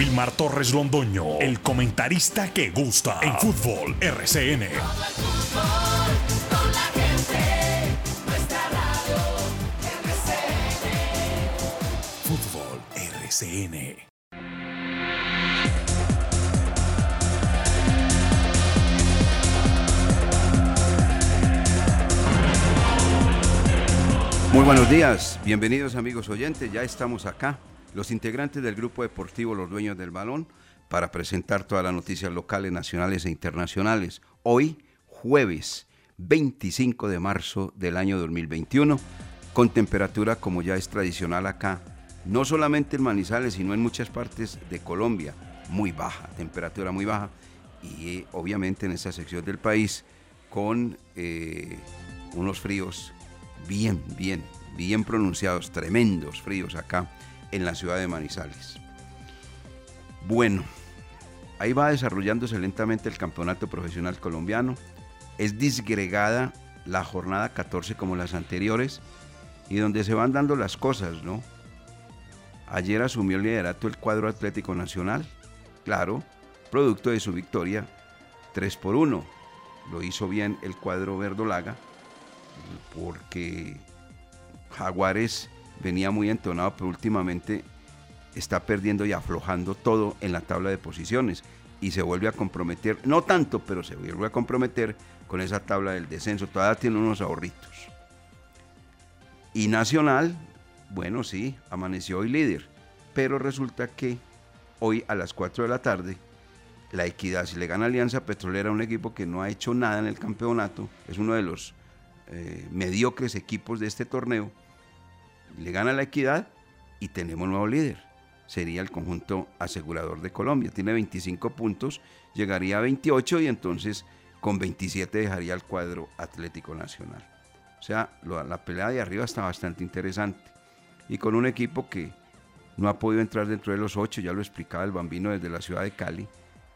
Wilmar Torres Londoño, el comentarista que gusta en fútbol RCN. Fútbol RCN. Muy buenos días, bienvenidos amigos oyentes, ya estamos acá los integrantes del grupo deportivo Los Dueños del Balón para presentar todas las noticias locales, nacionales e internacionales. Hoy, jueves 25 de marzo del año 2021, con temperatura como ya es tradicional acá, no solamente en Manizales, sino en muchas partes de Colombia, muy baja, temperatura muy baja, y eh, obviamente en esta sección del país con eh, unos fríos bien, bien, bien pronunciados, tremendos fríos acá en la ciudad de Manizales. Bueno, ahí va desarrollándose lentamente el campeonato profesional colombiano. Es disgregada la jornada 14 como las anteriores y donde se van dando las cosas, ¿no? Ayer asumió el liderato el cuadro Atlético Nacional, claro, producto de su victoria 3 por 1. Lo hizo bien el cuadro verdolaga porque Jaguares venía muy entonado, pero últimamente está perdiendo y aflojando todo en la tabla de posiciones y se vuelve a comprometer, no tanto, pero se vuelve a comprometer con esa tabla del descenso. Todavía tiene unos ahorritos. Y Nacional, bueno, sí, amaneció hoy líder, pero resulta que hoy a las 4 de la tarde, la Equidad, si le gana Alianza Petrolera, un equipo que no ha hecho nada en el campeonato, es uno de los eh, mediocres equipos de este torneo, le gana la equidad y tenemos nuevo líder. Sería el conjunto asegurador de Colombia. Tiene 25 puntos, llegaría a 28 y entonces con 27 dejaría el cuadro Atlético Nacional. O sea, la pelea de arriba está bastante interesante. Y con un equipo que no ha podido entrar dentro de los ocho, ya lo explicaba el bambino desde la ciudad de Cali,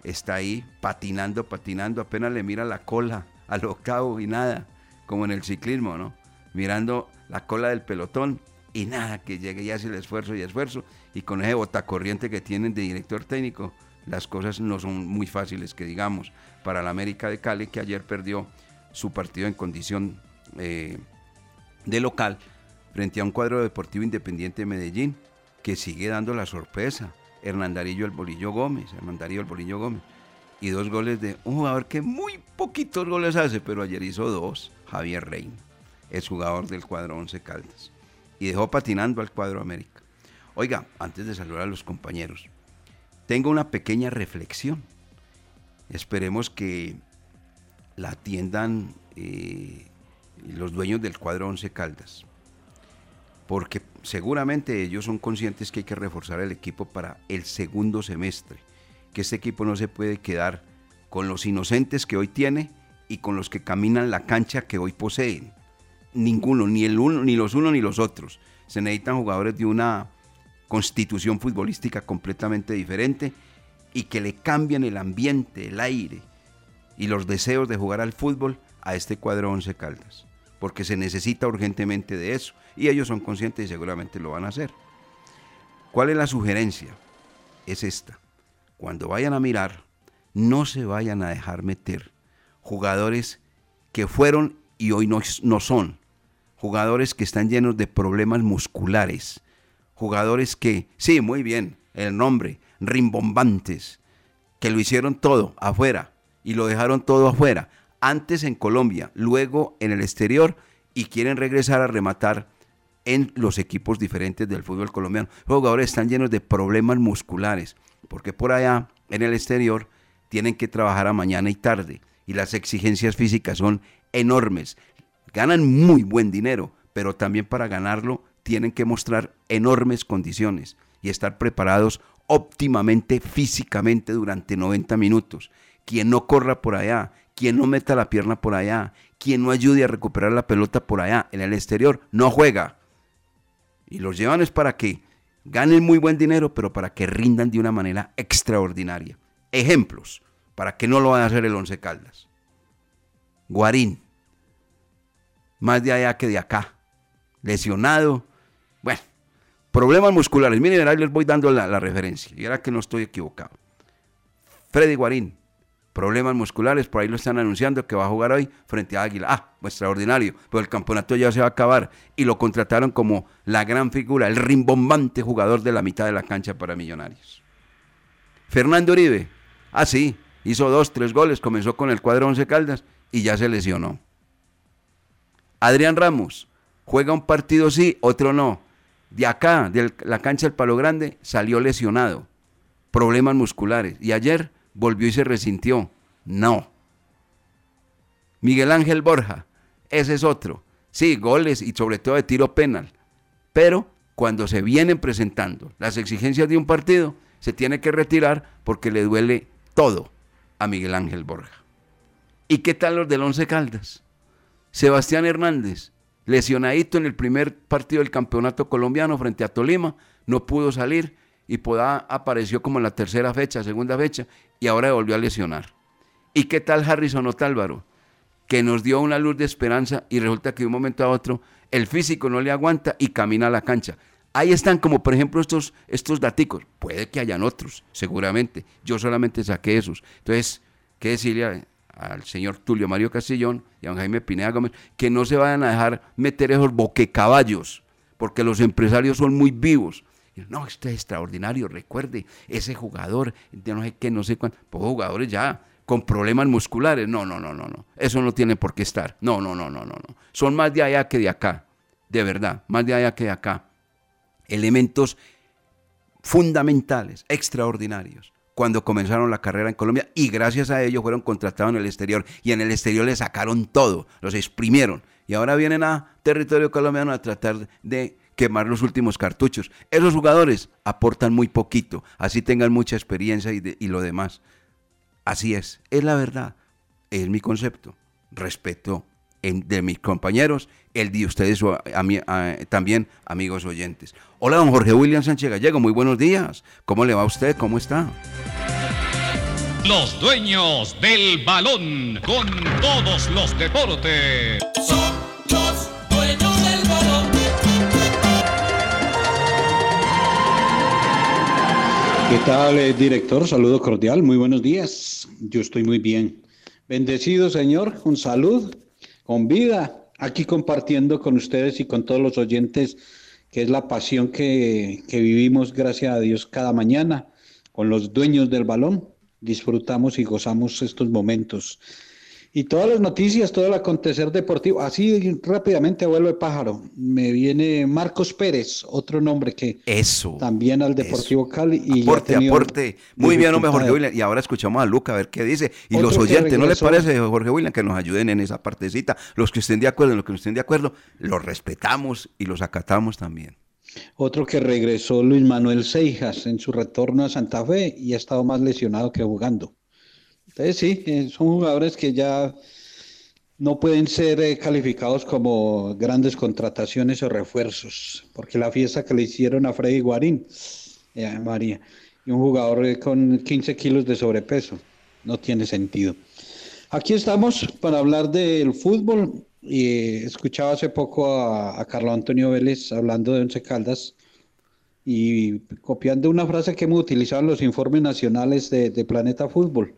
está ahí patinando, patinando, apenas le mira la cola al octavo y nada, como en el ciclismo, ¿no? Mirando la cola del pelotón y nada, que llegue y hace el esfuerzo y esfuerzo. Y con ese botacorriente que tienen de director técnico, las cosas no son muy fáciles, que digamos, para la América de Cali, que ayer perdió su partido en condición eh, de local frente a un cuadro deportivo independiente de Medellín, que sigue dando la sorpresa. Hernandarillo el Bolillo Gómez, Hernandarillo el Bolillo Gómez. Y dos goles de un jugador que muy poquitos goles hace, pero ayer hizo dos, Javier Reina, es jugador del cuadro Once Caldas y dejó patinando al cuadro América. Oiga, antes de saludar a los compañeros, tengo una pequeña reflexión. Esperemos que la atiendan eh, los dueños del cuadro Once Caldas, porque seguramente ellos son conscientes que hay que reforzar el equipo para el segundo semestre, que este equipo no se puede quedar con los inocentes que hoy tiene y con los que caminan la cancha que hoy poseen ninguno, ni, el uno, ni los unos ni los otros. Se necesitan jugadores de una constitución futbolística completamente diferente y que le cambien el ambiente, el aire y los deseos de jugar al fútbol a este cuadro Once Caldas. Porque se necesita urgentemente de eso. Y ellos son conscientes y seguramente lo van a hacer. ¿Cuál es la sugerencia? Es esta. Cuando vayan a mirar, no se vayan a dejar meter jugadores que fueron y hoy no, no son jugadores que están llenos de problemas musculares, jugadores que, sí, muy bien, el nombre, rimbombantes, que lo hicieron todo afuera y lo dejaron todo afuera, antes en Colombia, luego en el exterior y quieren regresar a rematar en los equipos diferentes del fútbol colombiano. Los jugadores están llenos de problemas musculares, porque por allá, en el exterior, tienen que trabajar a mañana y tarde, y las exigencias físicas son enormes. Ganan muy buen dinero, pero también para ganarlo tienen que mostrar enormes condiciones y estar preparados óptimamente físicamente durante 90 minutos. Quien no corra por allá, quien no meta la pierna por allá, quien no ayude a recuperar la pelota por allá, en el exterior, no juega. Y los llevan es para que ganen muy buen dinero, pero para que rindan de una manera extraordinaria. Ejemplos, para que no lo vaya a hacer el Once Caldas. Guarín, más de allá que de acá, lesionado. Bueno, problemas musculares. Miren, ahí les voy dando la, referencia. Y ahora que no estoy equivocado. Freddy Guarín, problemas musculares, por ahí lo están anunciando que va a jugar hoy frente a Águila. Ah, extraordinario, pero el campeonato ya se va a acabar y lo contrataron como la gran figura, el rimbombante jugador de la mitad de la cancha para Millonarios. Fernando Uribe, ah sí, hizo dos, tres goles, comenzó con el cuadro Once Caldas y ya se lesionó. Adrián Ramos, juega un partido sí, otro no. De acá, de la cancha del Palo Grande, salió lesionado, problemas musculares. Y ayer volvió y se resintió. No. Miguel Ángel Borja, ese es otro. Sí, goles y sobre todo de tiro penal. Pero cuando se vienen presentando las exigencias de un partido, se tiene que retirar porque le duele todo a Miguel Ángel Borja. ¿Y qué tal los del Once Caldas? Sebastián Hernández, lesionadito en el primer partido del campeonato colombiano frente a Tolima, no pudo salir y Podá apareció como en la tercera fecha, segunda fecha, y ahora volvió a lesionar. ¿Y qué tal Harrison Otálvaro? Que nos dio una luz de esperanza y resulta que de un momento a otro el físico no le aguanta y camina a la cancha. Ahí están como por ejemplo estos, estos daticos. Puede que hayan otros, seguramente. Yo solamente saqué esos. Entonces, ¿qué decirle al señor Tulio Mario Castillón y a don Jaime Pineda Gómez? Que no se vayan a dejar meter esos boquecaballos, porque los empresarios son muy vivos no, esto es extraordinario, recuerde, ese jugador, de no sé qué, no sé cuánto, pues jugadores ya con problemas musculares. No, no, no, no, no. Eso no tiene por qué estar. No, no, no, no, no, no. Son más de allá que de acá. De verdad, más de allá que de acá. Elementos fundamentales, extraordinarios, cuando comenzaron la carrera en Colombia y gracias a ellos fueron contratados en el exterior y en el exterior le sacaron todo, los exprimieron y ahora vienen a territorio colombiano a tratar de quemar los últimos cartuchos. Esos jugadores aportan muy poquito, así tengan mucha experiencia y, lo demás. Así es, es la verdad, es mi concepto. Respeto de mis compañeros, el de ustedes también, amigos oyentes. Hola, don Jorge William Sánchez Gallego, muy buenos días. ¿Cómo le va a usted? ¿Cómo está? Los dueños del balón con todos los deportes. ¿Qué tal, eh, director? Saludo cordial, muy buenos días. Yo estoy muy bien. Bendecido, Señor, con salud, con vida, aquí compartiendo con ustedes y con todos los oyentes, que es la pasión que, que vivimos, gracias a Dios, cada mañana, con los dueños del balón. Disfrutamos y gozamos estos momentos y todas las noticias, todo el acontecer deportivo. Así rápidamente, abuelo de pájaro, me viene Marcos Pérez, otro nombre que eso, también al Deportivo Cali. Y aporte, aporte. Muy bien, hombre, Jorge William. Y ahora escuchamos a Luca a ver qué dice. Y los oyentes, ¿no les parece, Jorge William, que nos ayuden en esa partecita? Los que estén de acuerdo, los que no estén de acuerdo, los respetamos y los acatamos también. Otro que regresó Luis Manuel Seijas en su retorno a Santa Fe y ha estado más lesionado que jugando. Entonces sí, eh, son jugadores que ya no pueden ser eh, calificados como grandes contrataciones o refuerzos, porque la fiesta que le hicieron a Freddy Guarín, eh, María, y un jugador con 15 kilos de sobrepeso, no tiene sentido. Aquí estamos para hablar del fútbol y escuchaba hace poco a, Carlos Antonio Vélez hablando de Once Caldas y copiando una frase que hemos utilizado en los informes nacionales de Planeta Fútbol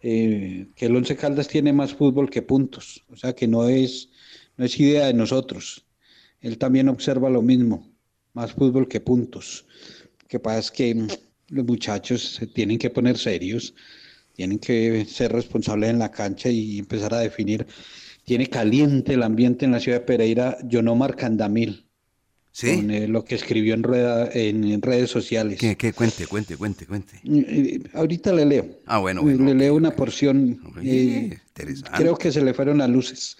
eh, que el Once Caldas tiene más fútbol que puntos, o sea que no es, no es idea de nosotros. Él también observa lo mismo, más fútbol que puntos. que pasa es que los muchachos se tienen que poner serios, tienen que ser responsables en la cancha y empezar a definir. Tiene caliente el ambiente en la ciudad de Pereira, Yonomar Candamil. Sí. Con eh, lo que escribió en, rueda, en, redes sociales. ¿Qué, ¿Qué, Cuente, cuente, cuente, cuente. Eh, eh, ahorita le leo. Ah, bueno. le bueno, leo una porción. creo que se le fueron las luces.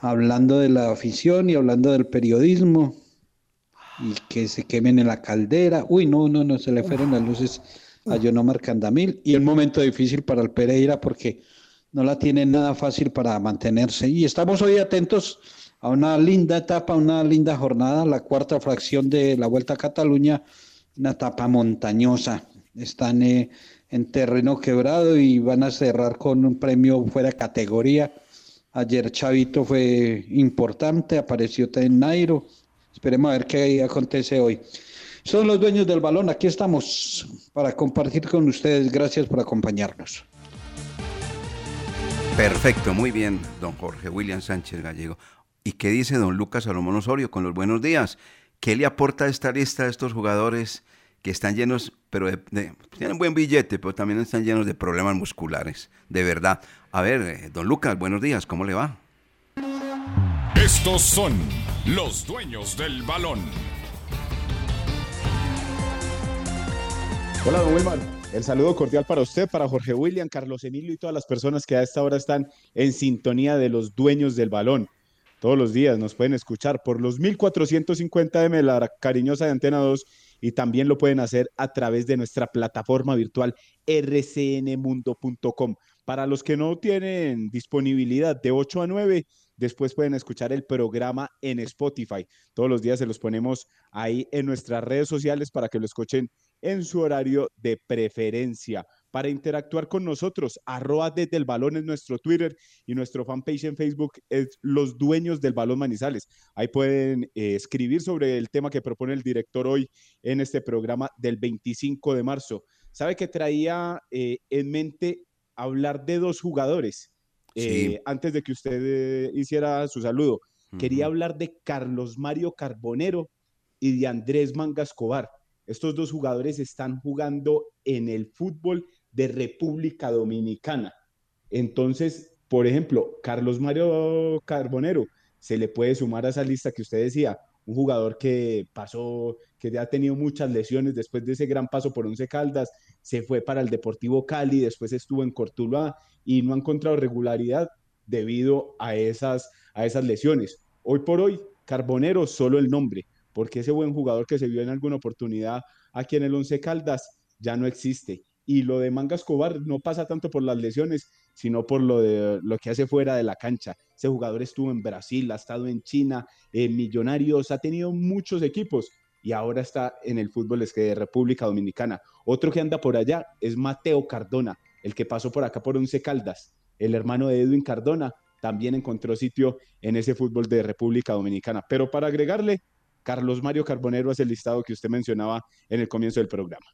Hablando de la afición y hablando del periodismo y que se quemen en la caldera. Uy, no, no, no, se le fueron las luces a Yonomar Candamil y un momento difícil para el Pereira porque no la tiene nada fácil para mantenerse. Y estamos hoy atentos a una linda etapa, una linda jornada, la cuarta fracción de la Vuelta a Cataluña, una etapa montañosa. Están eh, en terreno quebrado y van a cerrar con un premio fuera categoría. Ayer Chavito fue importante, apareció en Nairo, Esperemos a ver qué acontece hoy. Son los dueños del balón, aquí estamos para compartir con ustedes. Gracias por acompañarnos. Perfecto, muy bien, don Jorge William Sánchez Gallego. ¿Y qué dice don Lucas Salomón Osorio con los buenos días? ¿Qué le aporta esta lista a estos jugadores que están llenos, pero tienen buen billete, pero también están llenos de problemas musculares? De verdad. A ver, eh, don Lucas, buenos días, ¿cómo le va? Estos son los dueños del balón. Hola, don Wilman. El saludo cordial para usted, para Jorge William, Carlos Emilio y todas las personas que a esta hora están en sintonía de los dueños del balón. Todos los días nos pueden escuchar por los 1450M, la cariñosa de Antena 2, y también lo pueden hacer a través de nuestra plataforma virtual rcnmundo.com. Para los que no tienen disponibilidad de 8 a 9, Después pueden escuchar el programa en Spotify. Todos los días se los ponemos ahí en nuestras redes sociales para que lo escuchen en su horario de preferencia. Para interactuar con nosotros, arroba desde el balón es nuestro Twitter y nuestro fanpage en Facebook es Los Dueños del Balón Manizales. Ahí pueden eh, escribir sobre el tema que propone el director hoy en este programa del 25 de marzo. ¿Sabe que traía eh, en mente hablar de dos jugadores? Eh, antes de que usted hiciera su saludo. Quería hablar de Carlos Mario Carbonero y de Andrés Manga Escobar. Estos dos jugadores están jugando en el fútbol de República Dominicana. Entonces, por ejemplo, Carlos Mario Carbonero se le puede sumar a esa lista que usted decía, un jugador que pasó, que ya ha tenido muchas lesiones después de ese gran paso por Once Caldas, se fue para el Deportivo Cali, después estuvo en Cortuluá y no ha encontrado regularidad debido a esas, a esas lesiones. Hoy por hoy, Carbonero solo el nombre, porque ese buen jugador que se vio en alguna oportunidad aquí en el Once Caldas ya no existe. Y lo de Manga Escobar no pasa tanto por las lesiones, sino por lo, de, lo que hace fuera de la cancha. Ese jugador estuvo en Brasil, ha estado en China, en Millonarios, ha tenido muchos equipos, y ahora está en el fútbol de República Dominicana. Otro que anda por allá es Mateo Cardona, el que pasó por acá por Once Caldas. El hermano de Edwin Cardona también encontró sitio en ese fútbol de República Dominicana. Pero para agregarle, Carlos Mario Carbonero es el listado que usted mencionaba en el comienzo del programa.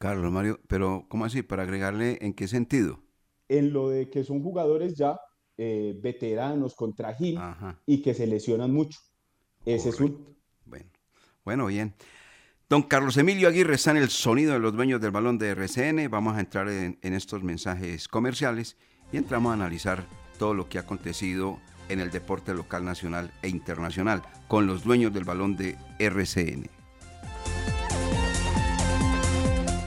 Carlos Mario, pero ¿cómo así? ¿Para agregarle en qué sentido? En lo de que son jugadores ya eh, veteranos con trajín y que se lesionan mucho. Ese es un bueno, bien. Don Carlos Emilio Aguirre está en el sonido de los dueños del balón de RCN. Vamos a entrar en, estos mensajes comerciales y entramos a analizar todo lo que ha acontecido en el deporte local, nacional e internacional con los dueños del balón de RCN.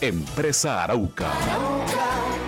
Empresa Arauca.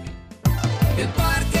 El Parque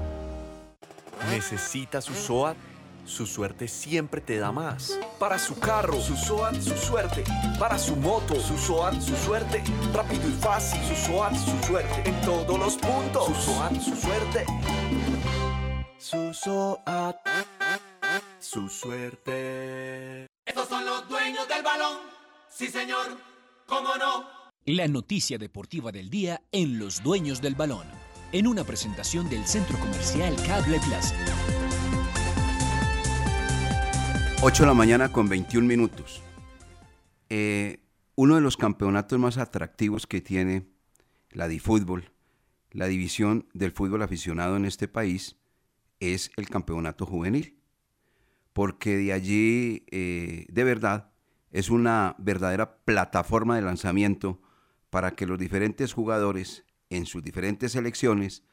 ¿Necesita su SOAT? Su suerte siempre te da más. Para su carro, su SOAT, su suerte. Para su moto, su SOAT, su suerte. Rápido y fácil, su SOAT, su suerte. En todos los puntos, su SOAT, su suerte. Su SOAT, su suerte. Estos son los dueños del balón. Sí, señor. ¿Cómo no? La noticia deportiva del día en Los Dueños del Balón, en una presentación del Centro Comercial Cable Plaza. 8 de la mañana con 21 minutos. Eh, uno de los campeonatos más atractivos que tiene la DiFútbol, la división del fútbol aficionado en este país, es el campeonato juvenil. Porque de allí, eh, de verdad, es una verdadera plataforma de lanzamiento para que los diferentes jugadores en sus diferentes selecciones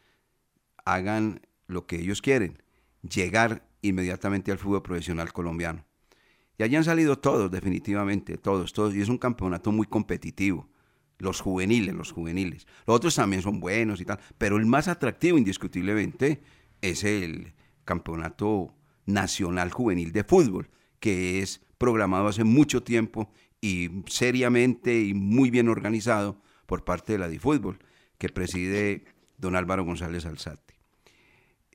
hagan lo que ellos quieren, llegar inmediatamente al fútbol profesional colombiano. Y han salido todos, definitivamente, todos, todos. Y es un campeonato muy competitivo. Los juveniles, los juveniles. Los otros también son buenos y tal. Pero el más atractivo, indiscutiblemente, es el campeonato nacional juvenil de fútbol, que es programado hace mucho tiempo y seriamente y muy bien organizado por parte de la DiFútbol, que preside don Álvaro González Alzate.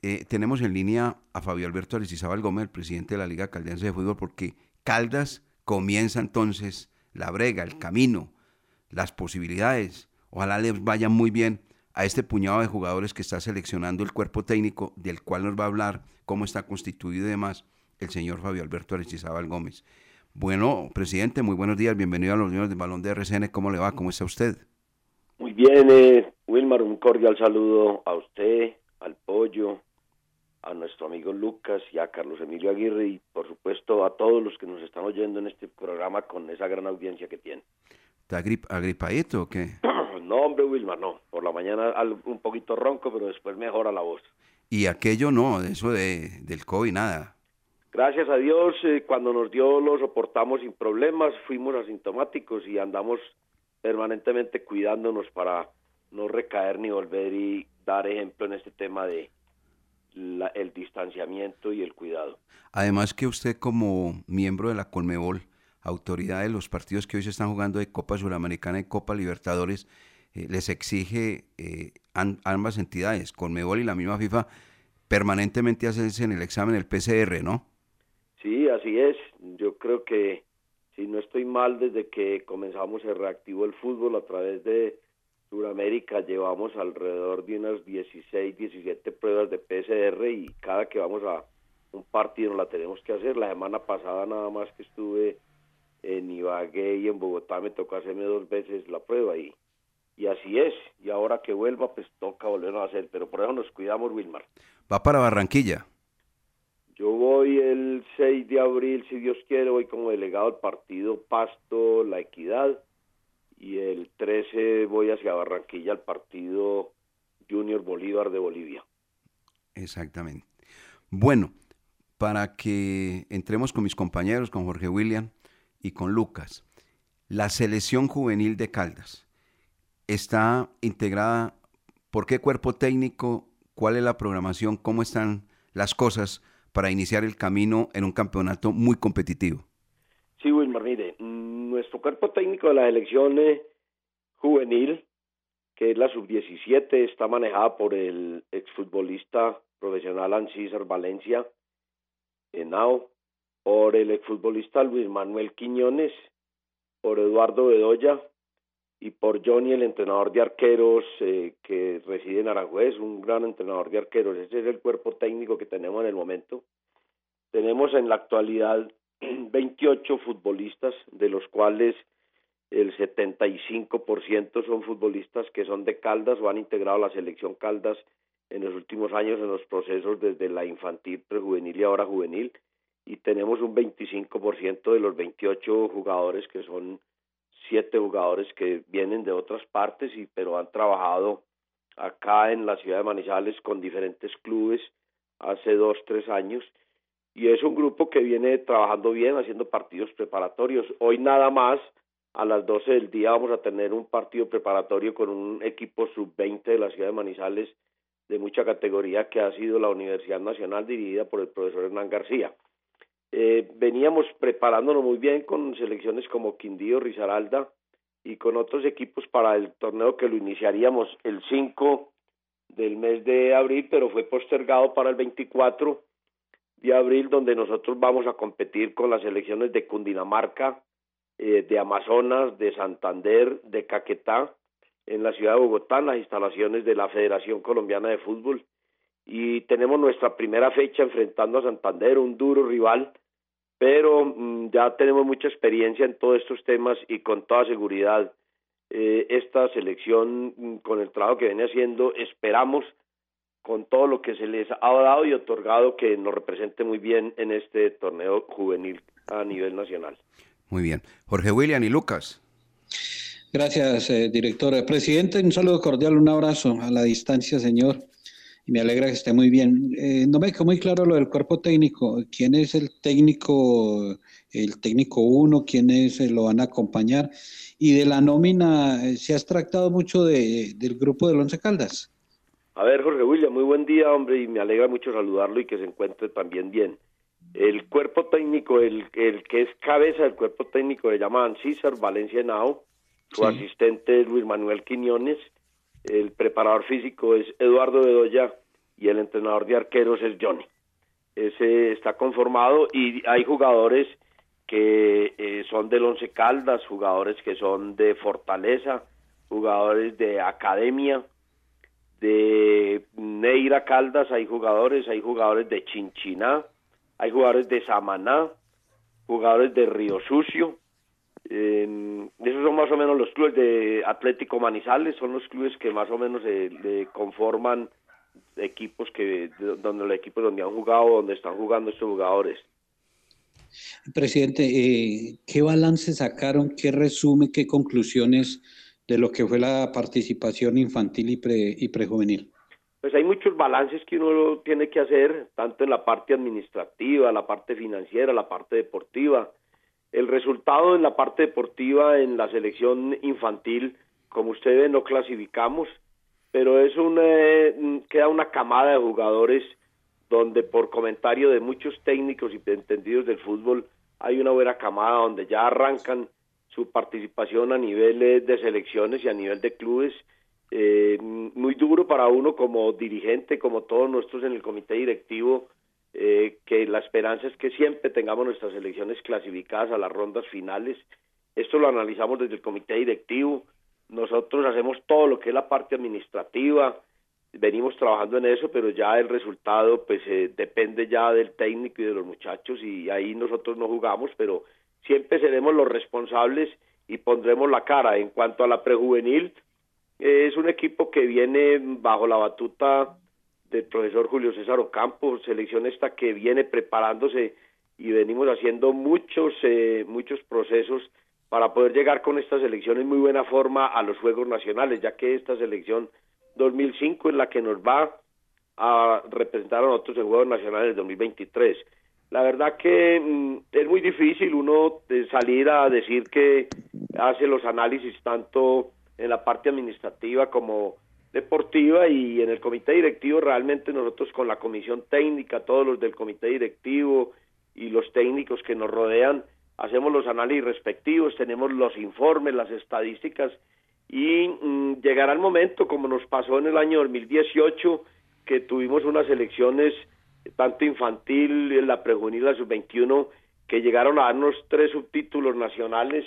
Eh, tenemos en línea a Fabio Alberto Aristizábal Gómez, el presidente de la Liga Caldense de Fútbol, porque Caldas comienza entonces la brega, el camino, las posibilidades. Ojalá les vaya muy bien a este puñado de jugadores que está seleccionando el cuerpo técnico, del cual nos va a hablar cómo está constituido y demás el señor Fabio Alberto Aristizábal Gómez. Bueno, presidente, muy buenos días, bienvenido a los niños del balón de RCN, ¿cómo le va? ¿Cómo está usted? Muy bien, eh, Wilmar, un cordial saludo a usted, al Pollo, a nuestro amigo Lucas y a Carlos Emilio Aguirre y por supuesto a todos los que nos están oyendo en este programa con esa gran audiencia que tiene. ¿Está agrip agripadito o qué? No, hombre, Wilmar, no. Por la mañana un poquito ronco, pero después mejora la voz. Y aquello no, eso de, del COVID, nada. Gracias a Dios, eh, cuando nos dio lo soportamos sin problemas, fuimos asintomáticos y andamos permanentemente cuidándonos para no recaer ni volver y dar ejemplo en este tema de la- el distanciamiento y el cuidado. Además que usted como miembro de la Colmebol, autoridad de los partidos que hoy se están jugando de Copa Suramericana y Copa Libertadores, eh, les exige eh, ambas entidades, Colmebol y la misma FIFA, permanentemente hacerse en el examen el PCR, ¿no? Sí, así es. Yo creo que si no estoy mal, desde que comenzamos el reactivo el fútbol a través de Sudamérica, llevamos alrededor de unas 16, 17 pruebas de PCR y cada que vamos a un partido la tenemos que hacer. La semana pasada nada más que estuve en Ibagué y en Bogotá me tocó hacerme dos veces la prueba y, y así es. Y ahora que vuelva pues toca volverlo a hacer, pero por eso nos cuidamos Wilmar. Va para Barranquilla. Yo voy el 6 de abril, si Dios quiere, voy como delegado al partido Pasto La Equidad y el 13 voy hacia Barranquilla al partido Junior Bolívar de Bolivia. Exactamente. Bueno, para que entremos con mis compañeros, con Jorge William y con Lucas, la selección juvenil de Caldas está integrada, ¿por qué cuerpo técnico? ¿Cuál es la programación? ¿Cómo están las cosas para iniciar el camino en un campeonato muy competitivo? Sí, Wilmar, mire, nuestro cuerpo técnico de la selección juvenil, que es la sub-17, está manejada por el exfutbolista profesional Ancísar Valencia, por el exfutbolista Luis Manuel Quiñones, por Eduardo Bedoya y por Johnny, el entrenador de arqueros eh, que reside en Aranjuez, un gran entrenador de arqueros. Ese es el cuerpo técnico que tenemos en el momento. Tenemos en la actualidad 28 futbolistas, de los cuales el 75% son futbolistas que son de Caldas o han integrado la selección Caldas en los últimos años en los procesos desde la infantil, prejuvenil y ahora juvenil. Y tenemos un 25% de los 28 jugadores que son siete jugadores que vienen de otras partes y pero han trabajado acá en la ciudad de Manizales con diferentes clubes hace dos tres años y es un grupo que viene trabajando bien haciendo partidos preparatorios hoy nada más a las 12 del día vamos a tener un partido preparatorio con un equipo sub-20 de la ciudad de Manizales de mucha categoría que ha sido la Universidad Nacional dirigida por el profesor Hernán García. Eh, veníamos preparándonos muy bien con selecciones como Quindío, Risaralda y con otros equipos para el torneo que lo iniciaríamos el 5 del mes de abril, pero fue postergado para el 24 de abril, donde nosotros vamos a competir con las selecciones de Cundinamarca, eh, de Amazonas, de Santander, de Caquetá, en la ciudad de Bogotá, las instalaciones de la Federación Colombiana de Fútbol. Y tenemos nuestra primera fecha enfrentando a Santander, un duro rival, pero mm, ya tenemos mucha experiencia en todos estos temas y con toda seguridad eh, esta selección, mm, con el trabajo que viene haciendo, esperamos con todo lo que se les ha dado y otorgado que nos represente muy bien en este torneo juvenil a nivel nacional. Muy bien. Jorge William y Lucas. Gracias, eh, director. Presidente, un saludo cordial, un abrazo a la distancia, señor. Y me alegra que esté muy bien. Eh, no me quedó muy claro lo del cuerpo técnico. ¿Quién es el técnico, el técnico uno? ¿Quiénes eh, lo van a acompañar? Y de la nómina, eh, ¿se ha extractado mucho de, del grupo del Once Caldas? A ver, Jorge William, muy buen día, hombre, y me alegra mucho saludarlo y que se encuentre también bien. El cuerpo técnico, el, el que es cabeza del cuerpo técnico, le llaman César Valencia Nao, su asistente es Luis Manuel Quiñones, el preparador físico es Eduardo Bedoya y el entrenador de arqueros es Johnny. Ese está conformado y hay jugadores que eh, son del Once Caldas, jugadores que son de Fortaleza, jugadores de Academia, de Neira Caldas, hay jugadores, hay jugadores de Chinchiná, hay jugadores de Samaná, jugadores de Río Sucio, eh, esos son más o menos los clubes de Atlético Manizales, son los clubes que más o menos se conforman equipos que donde los equipos donde han jugado, donde están jugando estos jugadores. Presidente, eh, ¿qué balance sacaron, qué resumen, qué conclusiones de lo que fue la participación infantil y, pre, y prejuvenil? Pues hay muchos balances que uno tiene que hacer, tanto en la parte administrativa, la parte financiera, la parte deportiva el resultado en la parte deportiva en la selección infantil, como ustedes no clasificamos, pero es un, eh, queda una camada de jugadores donde por comentario de muchos técnicos y entendidos del fútbol hay una buena camada donde ya arrancan su participación a nivel de selecciones y a nivel de clubes. Eh, muy duro para uno como dirigente, como todos nosotros en el comité directivo, eh, que la esperanza es que siempre tengamos nuestras elecciones clasificadas a las rondas finales. Esto lo analizamos desde el comité directivo. Nosotros hacemos todo lo que es la parte administrativa, venimos trabajando en eso, pero ya el resultado pues eh, depende ya del técnico y de los muchachos y ahí nosotros no jugamos, pero siempre seremos los responsables y pondremos la cara. En cuanto a la prejuvenil, eh, es un equipo que viene bajo la batuta del profesor Julio César Ocampo, selección esta que viene preparándose y venimos haciendo muchos, eh, muchos procesos para poder llegar con esta selección en muy buena forma a los Juegos Nacionales, ya que esta selección 2005 es la que nos va a representar a nosotros en Juegos Nacionales 2023. La verdad que mm, es muy difícil uno de salir a decir que hace los análisis tanto en la parte administrativa como deportiva y en el comité directivo realmente nosotros con la comisión técnica, todos los del comité directivo y los técnicos que nos rodean, hacemos los análisis respectivos, tenemos los informes, las estadísticas y mm, llegará el momento, como nos pasó en el año 2018, que tuvimos unas elecciones tanto infantil, la prejuvenil, la sub-21, que llegaron a darnos tres subtítulos nacionales,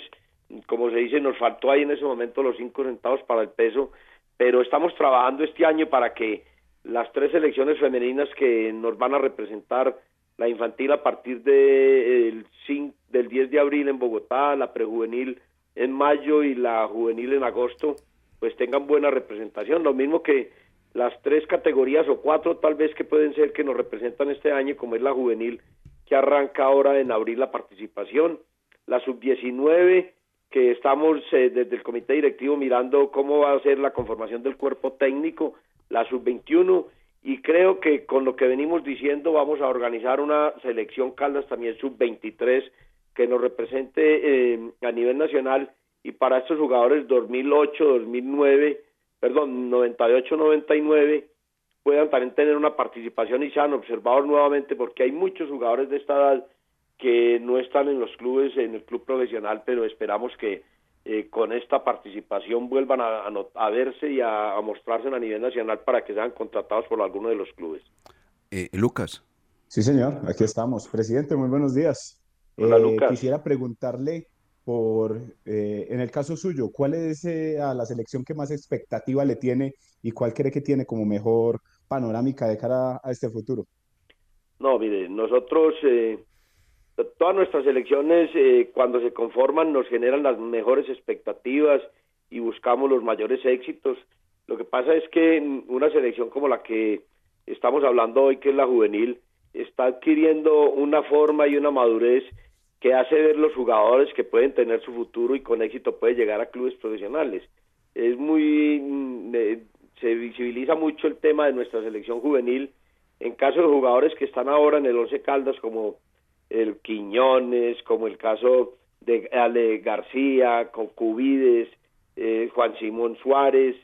como se dice, nos faltó ahí en ese momento los cinco centavos para el peso, pero estamos trabajando este año para que las tres selecciones femeninas que nos van a representar la infantil a partir de el, del 10 de abril en Bogotá, la prejuvenil en mayo y la juvenil en agosto, pues tengan buena representación. Lo mismo que las tres categorías o cuatro tal vez que pueden ser que nos representan este año, como es la juvenil, que arranca ahora en abril la participación, la sub-19, que estamos eh, desde el comité directivo mirando cómo va a ser la conformación del cuerpo técnico, la sub-21, y creo que con lo que venimos diciendo vamos a organizar una selección Caldas también sub-23 que nos represente eh, a nivel nacional y para estos jugadores 2008, 2009, perdón, 98, 99 puedan también tener una participación y sean observados nuevamente porque hay muchos jugadores de esta edad que no están en los clubes, en el club profesional, pero esperamos que eh, con esta participación vuelvan a, verse y a, mostrarse a nivel nacional para que sean contratados por alguno de los clubes. Eh, Lucas. Sí, señor, aquí estamos. Presidente, muy buenos días. Eh, quisiera preguntarle por, eh, en el caso suyo, ¿cuál es eh, a la selección que más expectativa le tiene y cuál cree que tiene como mejor panorámica de cara a este futuro? No, mire, nosotros, todas nuestras selecciones cuando se conforman nos generan las mejores expectativas y buscamos los mayores éxitos. Lo que pasa es que una selección como la que estamos hablando hoy, que es la juvenil, está adquiriendo una forma y una madurez que hace ver los jugadores que pueden tener su futuro y con éxito puede llegar a clubes profesionales. Es muy mm, se visibiliza mucho el tema de nuestra selección juvenil en caso de jugadores que están ahora en el Once Caldas como el Quiñones, como el caso de Ale García, con Cubides, eh, Juan Simón Suárez,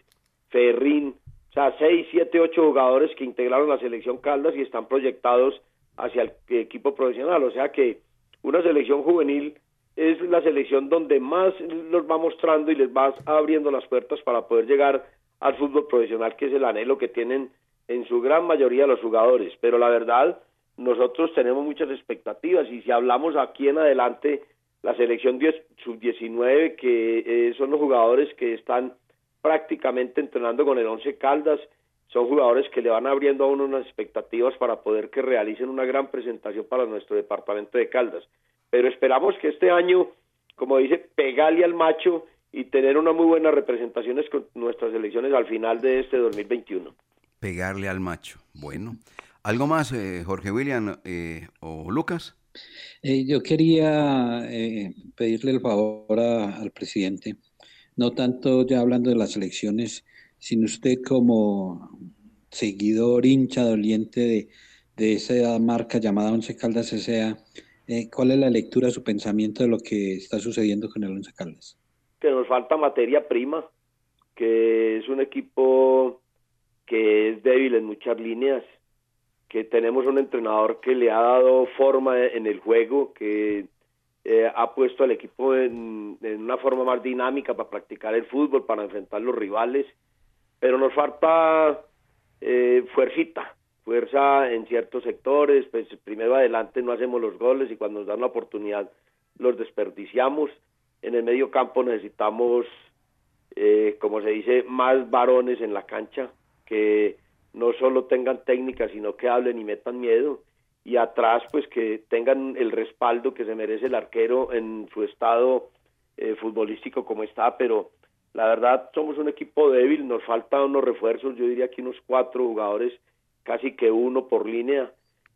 Ferrín, o sea, seis, siete, ocho jugadores que integraron la selección Caldas y están proyectados hacia el equipo profesional, o sea que una selección juvenil es la selección donde más los va mostrando y les va abriendo las puertas para poder llegar al fútbol profesional, que es el anhelo que tienen en su gran mayoría los jugadores. Pero la verdad, nosotros tenemos muchas expectativas y si hablamos aquí en adelante, la selección sub-19, que eh, son los jugadores que están prácticamente entrenando con el Once Caldas, son jugadores que le van abriendo a uno unas expectativas para poder que realicen una gran presentación para nuestro departamento de Caldas. Pero esperamos que este año, como dice, pegarle al macho y tener una muy buenas representaciones con nuestras elecciones al final de este 2021. Pegarle al macho. Bueno. ¿Algo más, eh, Jorge William eh, o Lucas? Eh, yo quería pedirle el favor al presidente, no tanto ya hablando de las elecciones, sin usted como seguidor, hincha, doliente de, de esa marca llamada Once Caldas S.A., eh, ¿cuál es la lectura, su pensamiento de lo que está sucediendo con el Once Caldas? Que nos falta materia prima, que es un equipo que es débil en muchas líneas, que tenemos un entrenador que le ha dado forma en el juego, que eh, ha puesto al equipo en, una forma más dinámica para practicar el fútbol, para enfrentar los rivales, pero nos falta eh, fuercita, fuerza en ciertos sectores, pues primero adelante no hacemos los goles y cuando nos dan la oportunidad los desperdiciamos. En el medio campo necesitamos, eh, como se dice, más varones en la cancha que no solo tengan técnica, sino que hablen y metan miedo. Y atrás, pues que tengan el respaldo que se merece el arquero en su estado eh, futbolístico como está, pero la verdad somos un equipo débil, nos faltan unos refuerzos, yo diría que unos cuatro jugadores, casi que uno por línea.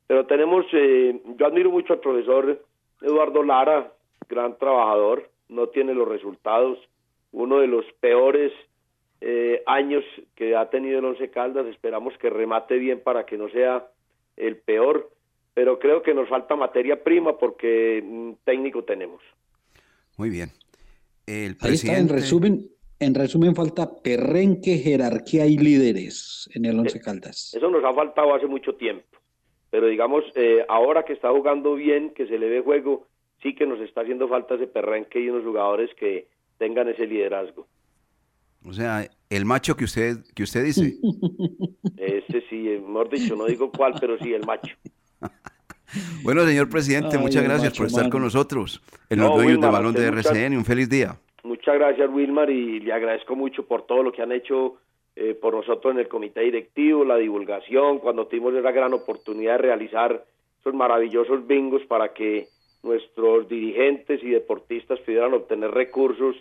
Pero tenemos, eh, yo admiro mucho al profesor Eduardo Lara, gran trabajador, no tiene los resultados, uno de los peores eh, años que ha tenido el Once Caldas, esperamos que remate bien para que no sea el peor, pero creo que nos falta materia prima porque mm, técnico tenemos. Muy bien. El Ahí está, en presidente... resumen, en resumen falta perrenque, jerarquía y líderes en el Once Caldas. Eso nos ha faltado hace mucho tiempo, pero digamos, eh, ahora que está jugando bien, que se le ve juego, sí que nos está haciendo falta ese perrenque y unos jugadores que tengan ese liderazgo. O sea, el macho que usted, que usted dice. Ese sí, eh, mejor dicho, no digo cuál, pero sí, el macho. Bueno, señor presidente, Ay, muchas gracias macho por estar man. con nosotros en No, los dueños del balón de RCN. Un feliz día. Muchas gracias, Wilmar, y le agradezco mucho por todo lo que han hecho eh, por nosotros en el comité directivo, la divulgación, cuando tuvimos esa gran oportunidad de realizar esos maravillosos bingos para que nuestros dirigentes y deportistas pudieran obtener recursos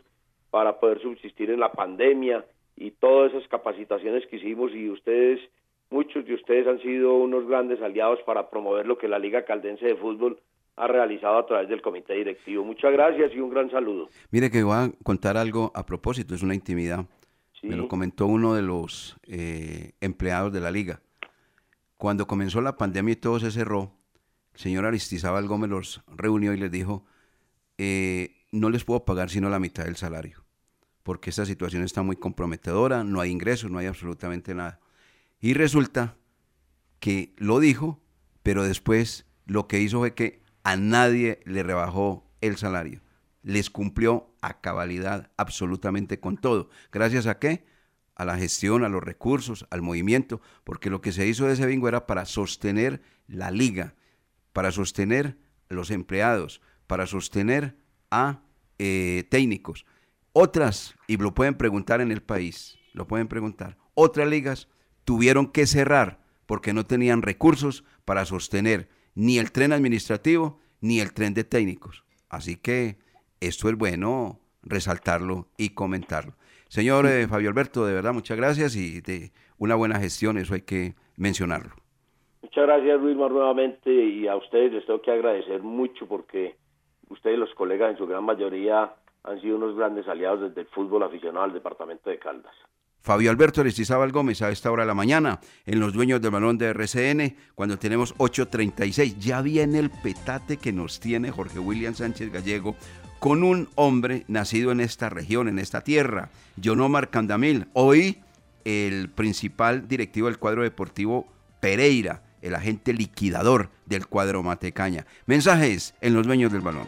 para poder subsistir en la pandemia y todas esas capacitaciones que hicimos. Y ustedes, muchos de ustedes han sido unos grandes aliados para promover lo que la Liga Caldense de Fútbol ha realizado a través del comité directivo. Muchas gracias y un gran saludo. Mire que voy a contar algo a propósito, es una intimidad. Me lo comentó uno de los eh, empleados de la liga. Cuando comenzó la pandemia y todo se cerró, el señor Aristizábal Gómez los reunió y les dijo, eh, no les puedo pagar sino la mitad del salario, porque esta situación está muy comprometedora, no hay ingresos, no hay absolutamente nada. Y resulta que lo dijo, pero después lo que hizo fue que a nadie le rebajó el salario. Les cumplió a cabalidad absolutamente con todo. ¿Gracias a qué? A la gestión, a los recursos, al movimiento, porque lo que se hizo de ese bingo era para sostener la liga, para sostener los empleados, para sostener a eh, técnicos. Otras, y lo pueden preguntar en el país, lo pueden preguntar, otras ligas tuvieron que cerrar porque no tenían recursos para sostener ni el tren administrativo ni el tren de técnicos. Así que esto es bueno resaltarlo y comentarlo. Señor eh, Fabio Alberto, de verdad, muchas gracias y de una buena gestión, eso hay que mencionarlo. Muchas gracias, Wilmar, nuevamente, y a ustedes les tengo que agradecer mucho porque ustedes, los colegas, en su gran mayoría, han sido unos grandes aliados desde el fútbol aficionado al departamento de Caldas. Fabio Alberto Aristizábal Gómez a esta hora de la mañana en los dueños del balón de RCN cuando tenemos 8.36. Ya viene el petate que nos tiene Jorge William Sánchez Gallego con un hombre nacido en esta región, en esta tierra, Yonomar Candamil, hoy el principal directivo del cuadro deportivo Pereira, el agente liquidador del cuadro Matecaña. Mensajes en los dueños del balón.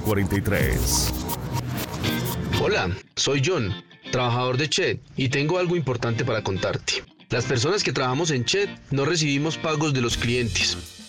0743. Hola, soy John, trabajador de Chet, y tengo algo importante para contarte. Las personas que trabajamos en Chet no recibimos pagos de los clientes.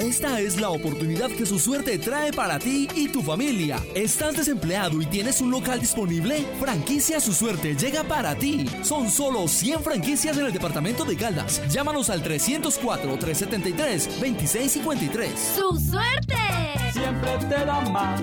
Esta es la oportunidad que su suerte trae para ti y tu familia. ¿Estás desempleado y tienes un local disponible? Franquicia Su Suerte llega para ti. Son solo 100 franquicias en el departamento de Caldas. Llámanos al 304-373-2653. ¡Su suerte! Siempre te da más.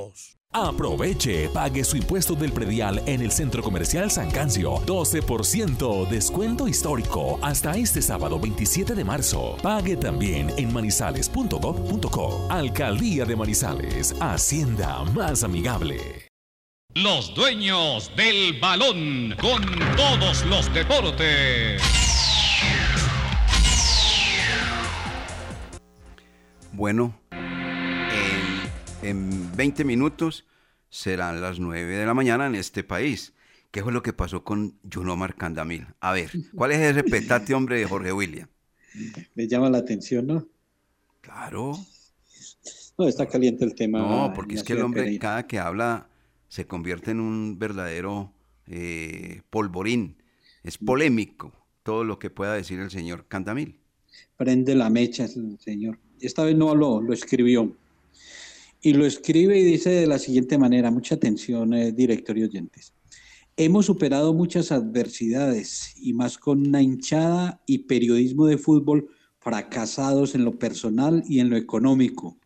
Aproveche, pague su impuesto del predial en el Centro Comercial San Cancio. 12% descuento histórico hasta este sábado 27 de marzo. Pague también en manizales.gov.co. Alcaldía de Manizales, Hacienda más amigable. Los dueños del balón con todos los deportes. Bueno, en, en 20 minutos serán las 9 de la mañana en este país. ¿Qué fue lo que pasó con Junomar Candamil? A ver, ¿cuál es ese petate, hombre, de Jorge William? Me llama la atención, ¿no? Claro. No, está caliente el tema. No, porque es que el hombre Pereira. cada que habla se convierte en un verdadero eh, polvorín. Es polémico todo lo que pueda decir el señor Candamil. prende la mecha el señor. Esta vez no habló, lo escribió. Y lo escribe y dice de la siguiente manera, mucha atención, eh, director y oyentes. Hemos superado muchas adversidades y más con una hinchada y periodismo de fútbol fracasados en lo personal y en lo económico.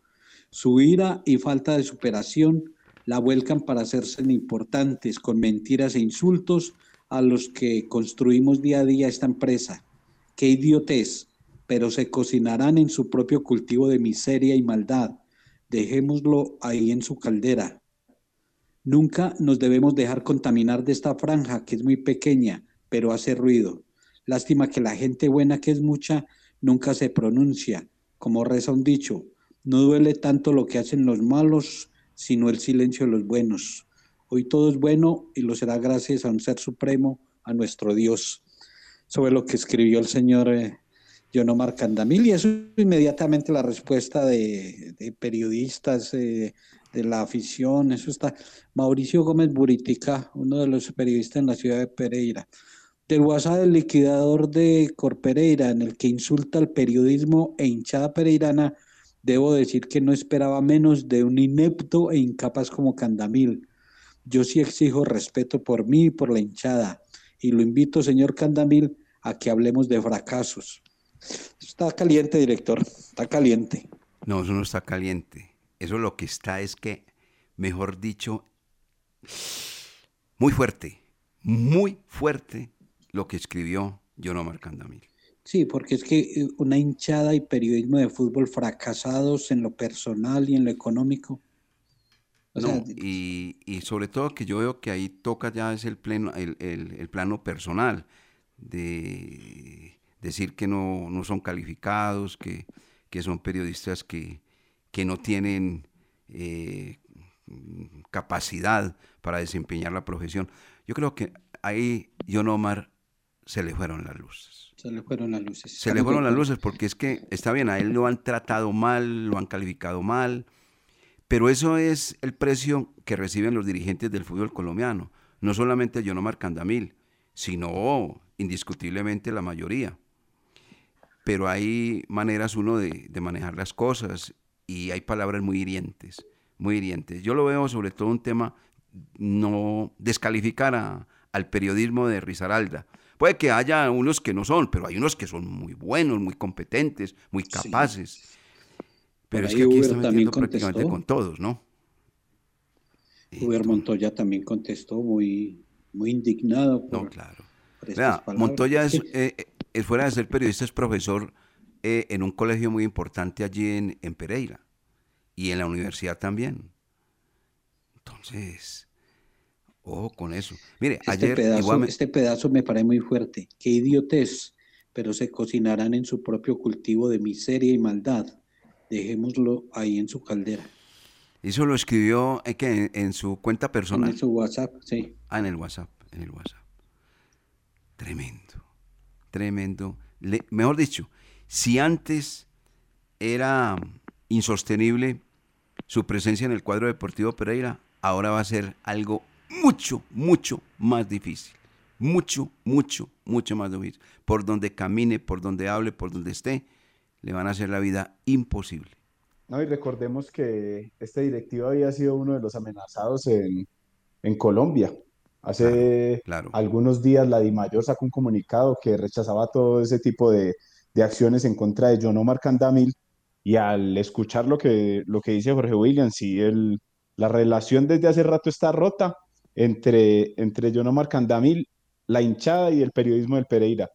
Su ira y falta de superación la vuelcan para hacerse importantes con mentiras e insultos a los que construimos día a día esta empresa. Qué idiotez, pero se cocinarán en su propio cultivo de miseria y maldad. Dejémoslo ahí en su caldera. Nunca nos debemos dejar contaminar de esta franja que es muy pequeña, pero hace ruido. Lástima que la gente buena, que es mucha, nunca se pronuncia. Como reza un dicho, no duele tanto lo que hacen los malos, sino el silencio de los buenos. Hoy todo es bueno y lo será gracias a un ser supremo, a nuestro Dios. Sobre lo que escribió el señor eh, John Omar Candamil, y eso inmediatamente la respuesta de, de periodistas, eh, de la afición, eso está. Mauricio Gómez Buritica, uno de los periodistas en la ciudad de Pereira. Del WhatsApp del liquidador de Corpereira, en el que insulta al periodismo e hinchada pereirana, debo decir que no esperaba menos de un inepto e incapaz como Candamil. Yo sí exijo respeto por mí y por la hinchada, y lo invito, señor Candamil, a que hablemos de fracasos. Está caliente, director, está caliente. No, eso no está caliente. Eso lo que está es que, mejor dicho, muy fuerte, muy fuerte lo que escribió John Omar Candamil. Sí, porque es que eh, una hinchada y periodismo de fútbol fracasados en lo personal y en lo económico. no, y, y, sobre todo que yo veo que ahí toca ya es el, pleno, el, el, plano personal, de decir que no, no son calificados, que, que, son periodistas que, que no tienen eh, capacidad para desempeñar la profesión. Yo creo que ahí John Omar se le fueron las luces. Se le fueron las luces. Se le fueron las luces porque es que está bien, a él lo han tratado mal, lo han calificado mal, pero eso es el precio que reciben los dirigentes del fútbol colombiano. No solamente John Omar Candamil, sino indiscutiblemente la mayoría. Pero hay maneras uno de, de manejar las cosas y hay palabras muy hirientes, muy hirientes. Yo lo veo sobre todo un tema no descalificar al periodismo de Rizaralda. Puede que haya unos que no son, pero hay unos que son muy buenos, muy competentes, muy capaces. Pero es que aquí está metiendo prácticamente con todos, ¿no? Uber Montoya también contestó muy, muy indignado. no, claro. Montoya eh, es, fuera de ser periodista, es profesor eh, en un colegio muy importante allí en, en Pereira y en la universidad también. Entonces, ojo con eso. Mire, este ayer pedazo, este pedazo me parece muy fuerte. Qué idiotez, pero se cocinarán en su propio cultivo de miseria y maldad. Dejémoslo ahí en su caldera. Eso lo escribió ¿en, que en, su cuenta personal. En su WhatsApp, sí. Ah, en el WhatsApp, en el WhatsApp. Tremendo, tremendo. mejor dicho, si antes era insostenible su presencia en el cuadro deportivo Pereira, ahora va a ser algo mucho, mucho más difícil. Mucho, mucho, mucho más difícil. Por donde camine, por donde hable, por donde esté, le van a hacer la vida imposible. No, y recordemos que este directivo había sido uno de los amenazados en, Colombia. Hace algunos días la DIMAYOR sacó un comunicado que rechazaba todo ese tipo de, de acciones en contra de John Omar Candamil y al escuchar lo que, lo que dice Jorge Williams, sí, el, la relación desde hace rato está rota entre, entre John Omar Candamil, la hinchada y el periodismo del Pereira.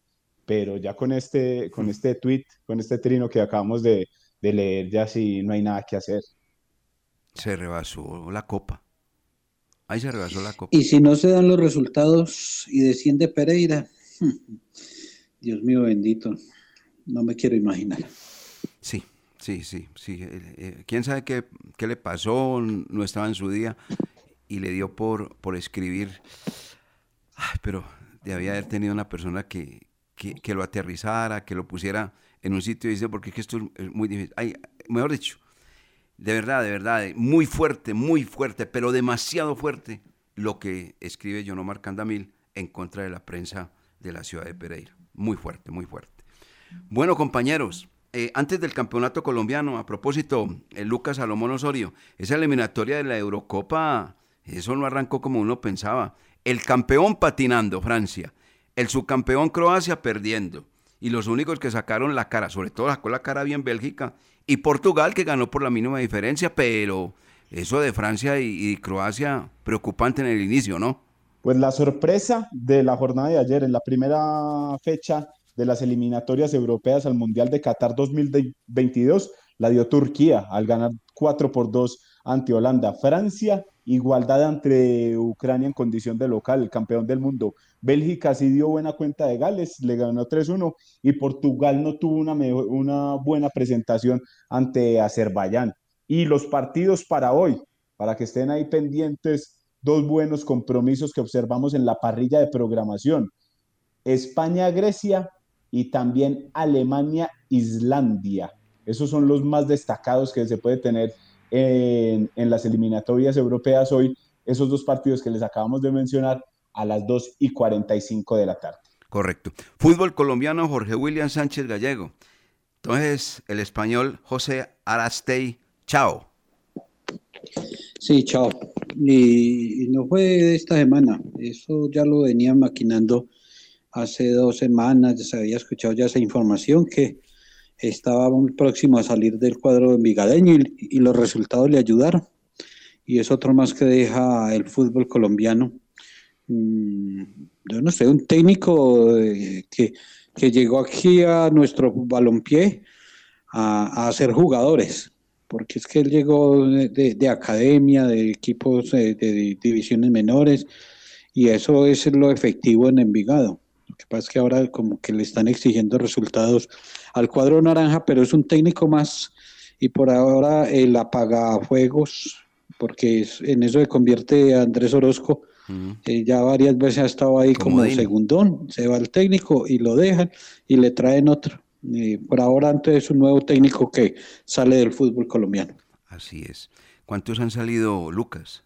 Pero ya con este, con este tweet, con este trino que acabamos de, leer, ya sí no hay nada que hacer. Se rebasó la copa. Ahí se rebasó la copa. Y si no se dan los resultados y desciende Pereira, Dios mío bendito, no me quiero imaginar. Sí, Sí, sí, sí. Eh, eh, ¿Quién sabe qué, qué, le pasó? No estaba en su día y le dio por, por escribir. pero debía haber tenido una persona que, que, lo aterrizara, que lo pusiera en un sitio y dice, porque es que esto es muy difícil. Ay, mejor dicho, de verdad, de verdad, muy fuerte, muy fuerte, pero demasiado fuerte lo que escribe John Candamil en contra de la prensa de la ciudad de Pereira. Muy fuerte, muy fuerte. Bueno, compañeros, eh, antes del campeonato colombiano, a propósito, el Lucas Salomón Osorio, esa eliminatoria de la Eurocopa, eso no arrancó como uno pensaba. El campeón patinando, Francia. El subcampeón Croacia perdiendo. Y los únicos que sacaron la cara, sobre todo sacó la cara bien Bélgica. Y Portugal que ganó por la mínima diferencia, pero eso de Francia y, Croacia, preocupante en el inicio, ¿no? Pues la sorpresa de la jornada de ayer, en la primera fecha, de las eliminatorias europeas al Mundial de Qatar 2022 la dio Turquía al ganar 4 por 2 ante Holanda. Francia, igualdad ante Ucrania en condición de local, el campeón del mundo. Bélgica sí dio buena cuenta de Gales, le ganó 3-1 y Portugal no tuvo una, una buena presentación ante Azerbaiyán. Y los partidos para hoy, para que estén ahí pendientes, dos buenos compromisos que observamos en la parrilla de programación. España-Grecia y también Alemania-Islandia. Esos son los más destacados que se puede tener en, las eliminatorias europeas hoy, esos dos partidos que les acabamos de mencionar a las 2 y 45 de la tarde. Correcto. Fútbol colombiano, Jorge William Sánchez Gallego. Entonces, el español José Arastey, chao. Sí, chao. Y, y no fue de esta semana, eso ya lo venían maquinando hace dos semanas ya se había escuchado ya esa información que estaba muy próximo a salir del cuadro envigadeño y, y los resultados le ayudaron. Y es otro más que deja el fútbol colombiano. Mm, yo no sé, un técnico eh, que que llegó aquí a nuestro balompié a, a ser jugadores, porque es que él llegó de, de- de academia, de equipos eh, de, de divisiones menores, y eso es lo efectivo en Envigado. Lo que pasa es que ahora como que le están exigiendo resultados al cuadro naranja, pero es un técnico más, y por ahora el apagafuegos, porque es- en eso se convierte a Andrés Orozco, eh, ya varias veces ha estado ahí como Comodín. segundón, se va el técnico y lo dejan y le traen otro. Eh, por ahora entonces es un nuevo técnico que sale del fútbol colombiano. Así es. ¿Cuántos han salido, Lucas?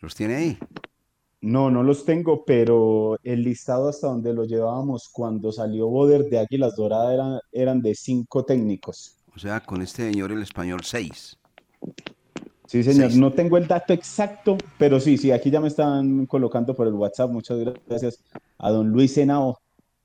¿Los tiene ahí? No, no los tengo, pero el listado hasta donde lo llevábamos cuando salió Boder de Águilas Doradas eran, eran de cinco técnicos. O sea, con este señor el español 6. Sí, señor, Seis. no tengo el dato exacto, pero sí, sí, aquí ya me están colocando por el WhatsApp. Muchas gracias a don Luis Henao,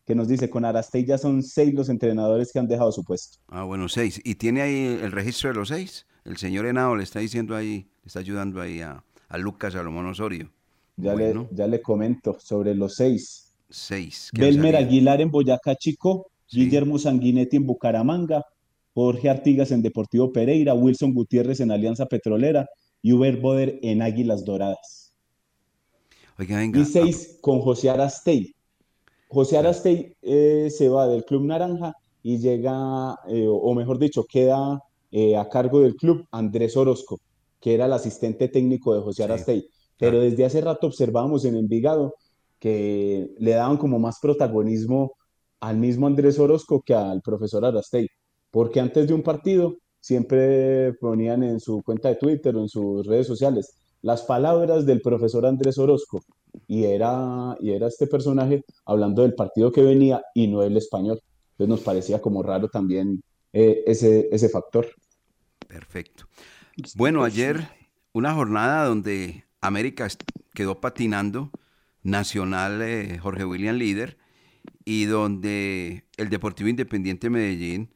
que nos dice, con Arastey ya son seis los entrenadores que han dejado su puesto. Ah, bueno, 6. ¿Y tiene ahí el registro de los 6? El señor Henao le está diciendo ahí, le está ayudando ahí a, a Lucas Salomón Osorio. Ya, Bueno. le, ya le comento sobre los seis. 6. Belmer Aguilar en Boyacá Chico, Guillermo Sanguinetti en Bucaramanga, Jorge Artigas en Deportivo Pereira, Wilson Gutiérrez en Alianza Petrolera y Uber Boder en Águilas Doradas. Oiga, venga. Y seis con José Arastey. José Arastey eh, se va del Club Naranja y llega, eh, o mejor dicho, queda eh, a cargo del club Andrés Orozco, que era el asistente técnico de José Arastey. Pero desde hace rato observábamos en Envigado que le daban como más protagonismo al mismo Andrés Orozco que al profesor Arastey, porque antes de un partido siempre ponían en su cuenta de Twitter o en sus redes sociales las palabras del profesor Andrés Orozco y era, y era este personaje hablando del partido que venía y no el español. Entonces nos parecía como raro también eh, ese, ese factor. Perfecto. Bueno, ayer una jornada donde América quedó patinando, Nacional eh, Jorge William líder, y donde el Deportivo Independiente Medellín,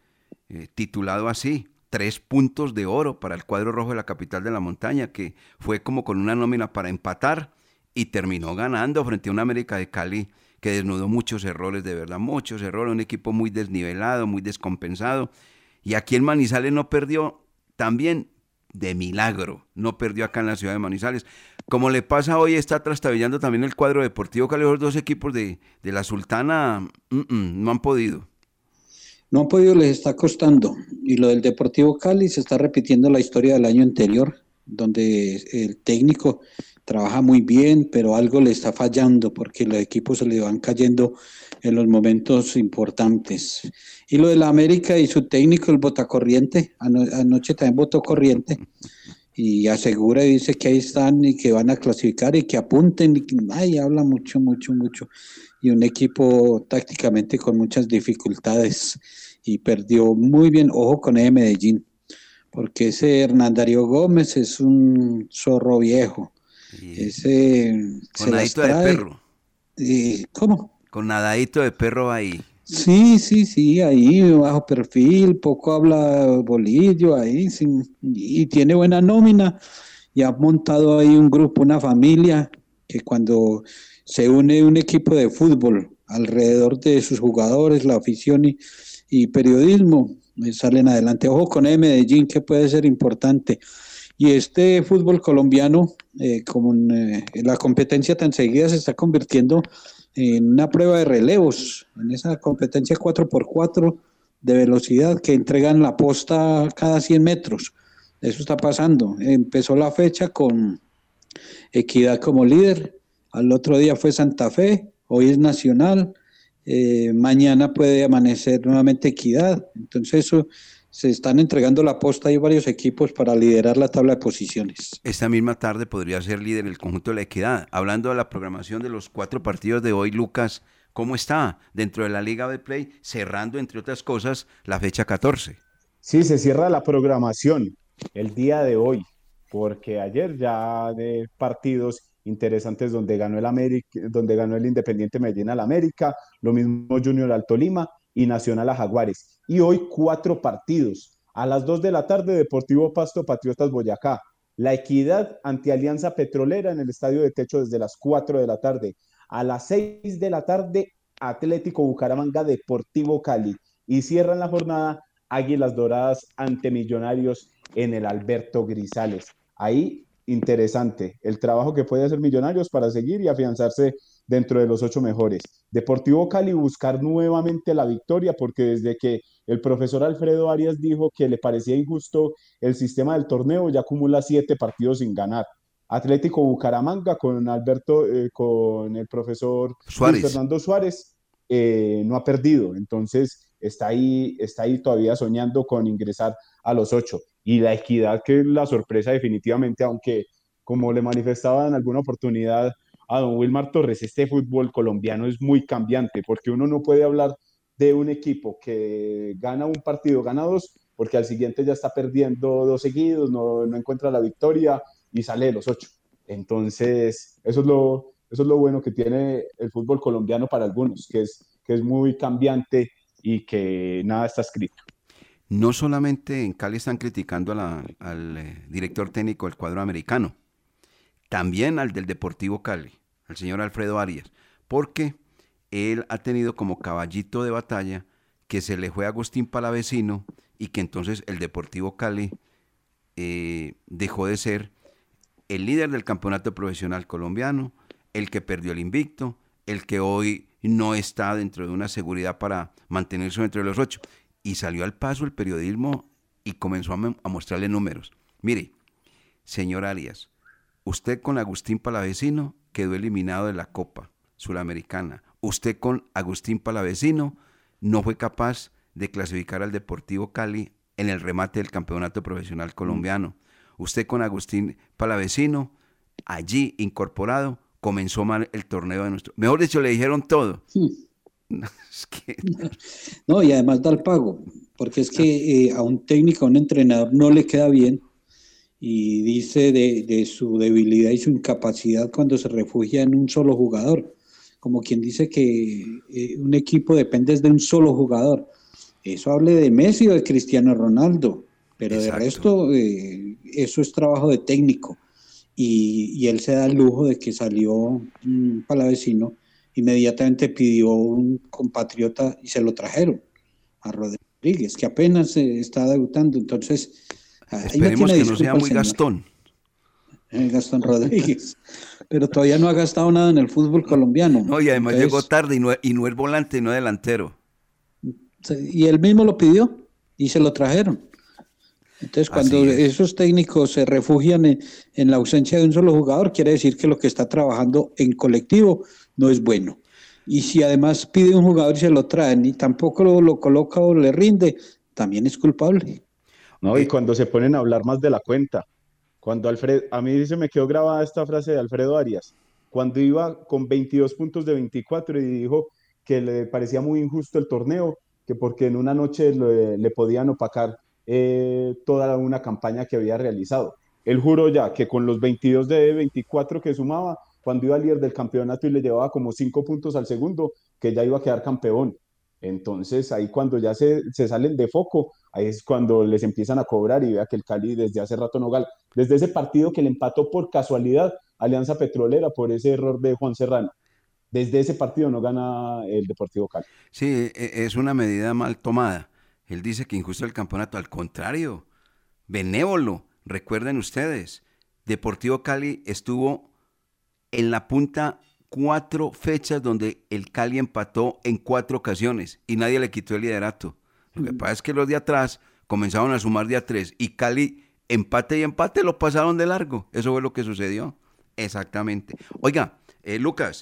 eh, titulado así, tres puntos de oro para el cuadro rojo de la capital de la montaña, que fue como con una nómina para empatar y terminó ganando frente a una América de Cali que desnudó muchos errores, de verdad, muchos errores, un equipo muy desnivelado, muy descompensado. Y aquí en Manizales no perdió también de milagro, no perdió acá en la ciudad de Manizales. Como le pasa hoy, está trastabillando también el cuadro deportivo Cali, los dos equipos de, de la Sultana mm, mm, no han podido. No han podido, les está costando. Y lo del Deportivo Cali se está repitiendo la historia del año anterior, donde el técnico trabaja muy bien, pero algo le está fallando porque los equipos se le van cayendo en los momentos importantes. Y lo de la América y su técnico, el Botacorriente, ano- anoche también votó corriente y asegura y dice que ahí están y que van a clasificar y que apunten y que, ay, habla mucho, mucho, mucho. Y un equipo tácticamente con muchas dificultades y perdió muy bien, ojo con ese Medellín, porque ese Hernandario Gómez es un zorro viejo. Ese se Con las nadito de perro. Eh, ¿Cómo? Con nadadito de perro ahí. Sí, sí, sí, ahí bajo perfil, poco habla bolillo ahí, sí, y tiene buena nómina y ha montado ahí un grupo, una familia, que cuando se une un equipo de fútbol alrededor de sus jugadores, la afición y, y periodismo, salen adelante. Ojo con el Medellín, que puede ser importante. Y este fútbol colombiano, eh, como en, eh, la competencia tan seguida, se está convirtiendo en una prueba de relevos, en esa competencia 4x4 de velocidad que entregan la posta cada 100 metros. Eso está pasando. Empezó la fecha con Equidad como líder, al otro día fue Santa Fe, hoy es Nacional, eh, mañana puede amanecer nuevamente Equidad. Entonces eso se están entregando la posta. Hay varios equipos para liderar la tabla de posiciones. Esta misma tarde podría ser líder el conjunto de la equidad. Hablando de la programación de los cuatro partidos de hoy, Lucas, ¿cómo está dentro de la Liga Betplay? Cerrando, entre otras cosas, la fecha 14. Sí, se cierra la programación el día de hoy, porque ayer ya de partidos interesantes donde ganó el América, donde ganó el Independiente Medellín al América, lo mismo Junior al Tolima y Nacional a Jaguares. Y hoy cuatro partidos. A las 2 de la tarde, Deportivo Pasto Patriotas Boyacá. La Equidad ante Alianza Petrolera en el Estadio de Techo desde las 4 de la tarde. A las 6 de la tarde, Atlético Bucaramanga Deportivo Cali. Y cierran la jornada Águilas Doradas ante Millonarios en el Alberto Grisales. Ahí interesante el trabajo que puede hacer Millonarios para seguir y afianzarse dentro de los ocho mejores. Deportivo Cali buscar nuevamente la victoria porque desde que el profesor Alfredo Arias dijo que le parecía injusto el sistema del torneo, ya acumula siete partidos sin ganar. Atlético Bucaramanga con Alberto, eh, con el profesor Fernando Suárez, eh, no ha perdido. Entonces está ahí, está ahí todavía soñando con ingresar a los ocho. Y la equidad, que es la sorpresa definitivamente, aunque como le manifestaba en alguna oportunidad a don Wilmar Torres, este fútbol colombiano es muy cambiante, porque uno no puede hablar de un equipo que gana un partido, gana dos, porque al siguiente ya está perdiendo dos seguidos, no, no encuentra la victoria y sale de los ocho. Entonces, eso es lo, eso es lo bueno que tiene el fútbol colombiano para algunos, que es, que es muy cambiante y que nada está escrito. No solamente en Cali están criticando al eh, director técnico del cuadro americano, también al del Deportivo Cali, al señor Alfredo Arias, porque él ha tenido como caballito de batalla que se le fue Agustín Palavecino y que entonces el Deportivo Cali eh, dejó de ser el líder del campeonato profesional colombiano, el que perdió el invicto, el que hoy no está dentro de una seguridad para mantenerse dentro de los ocho. Y salió al paso el periodismo y comenzó a, mostrarle números. Mire, señor Arias, usted con Agustín Palavecino quedó eliminado de la Copa Suramericana. Usted con Agustín Palavecino no fue capaz de clasificar al Deportivo Cali en el remate del campeonato profesional colombiano. Usted con Agustín Palavecino, allí incorporado, comenzó mal el torneo de nuestro. Mejor dicho, le dijeron todo. No, y además da el pago, porque es que eh, a un técnico, a un entrenador no le queda bien y dice de, su debilidad y su incapacidad cuando se refugia en un solo jugador, como quien dice que eh, un equipo depende de un solo jugador. Eso hable de Messi o de Cristiano Ronaldo, pero de resto eh, eso es trabajo de técnico. Y, él se da el lujo de que salió un palavecino, inmediatamente pidió un compatriota y se lo trajeron a Rodríguez, que apenas está debutando. Entonces, esperemos que no sea muy Gastón. Eh, Gastón Rodríguez. Pero todavía no ha gastado nada en el fútbol colombiano. No, y además llegó tarde y no, y no es volante, no delantero. Y él mismo lo pidió y se lo trajeron. Entonces, cuando esos técnicos se refugian en, la ausencia de un solo jugador, quiere decir que lo que está trabajando en colectivo no es bueno. Y si además pide un jugador y se lo traen y tampoco lo, coloca o le rinde, también es culpable. No, y cuando se ponen a hablar más de la cuenta, cuando Alfredo, a mí se me quedó grabada esta frase de Alfredo Arias, cuando iba con 22 puntos de 24 y dijo que le parecía muy injusto el torneo, que porque en una noche le, le podían opacar eh, toda una campaña que había realizado. Él juró ya que con los 22 de 24 que sumaba, cuando iba líder del campeonato y le llevaba como 5 puntos al segundo, que ya iba a quedar campeón. Entonces ahí cuando ya se, se, salen de foco, ahí es cuando les empiezan a cobrar y vea que el Cali desde hace rato no gana. Desde ese partido que le empató por casualidad Alianza Petrolera por ese error de Juan Serrano. Desde ese partido no gana el Deportivo Cali. Sí, e, es una medida mal tomada. Él dice que injusto el campeonato. Al contrario, benévolo. Recuerden ustedes, Deportivo Cali estuvo en la punta cuatro fechas donde el Cali empató en cuatro ocasiones y nadie le quitó el liderato. Lo que mm. pasa es que los de atrás comenzaron a sumar día tres y Cali empate y empate lo pasaron de largo. Eso fue lo que sucedió. Exactamente. Oiga, eh, Lucas,